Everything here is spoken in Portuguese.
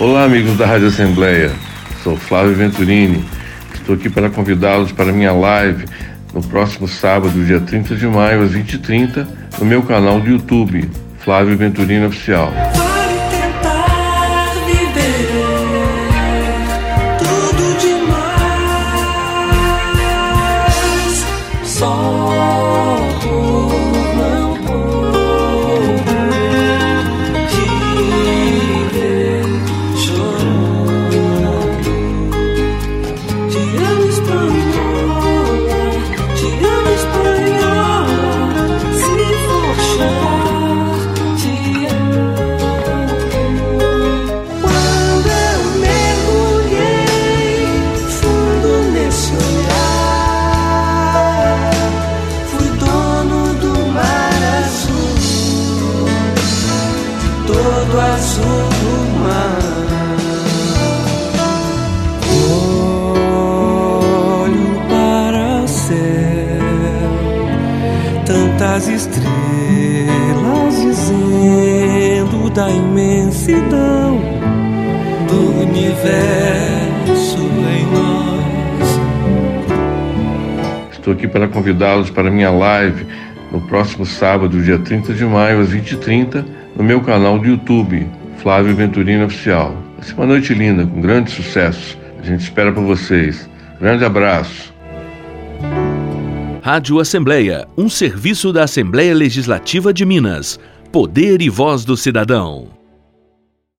Olá, amigos da Rádio Assembleia. Sou Flávio Venturini. Estou aqui para convidá-los para minha live no próximo sábado, dia 30 de maio, às 20h30, no meu canal do YouTube, Flávio Venturini Oficial. Todo azul do mar. Olho para o céu, tantas estrelas dizendo da imensidão do universo em nós. Estou aqui para convidá-los para minha live no próximo sábado, dia 30 de maio, às 20h30, no meu canal do YouTube, Flávio Venturino Oficial. Vai ser uma noite linda, com grande sucesso. A gente espera por vocês. Grande abraço. Rádio Assembleia, um serviço da Assembleia Legislativa de Minas. Poder e voz do cidadão.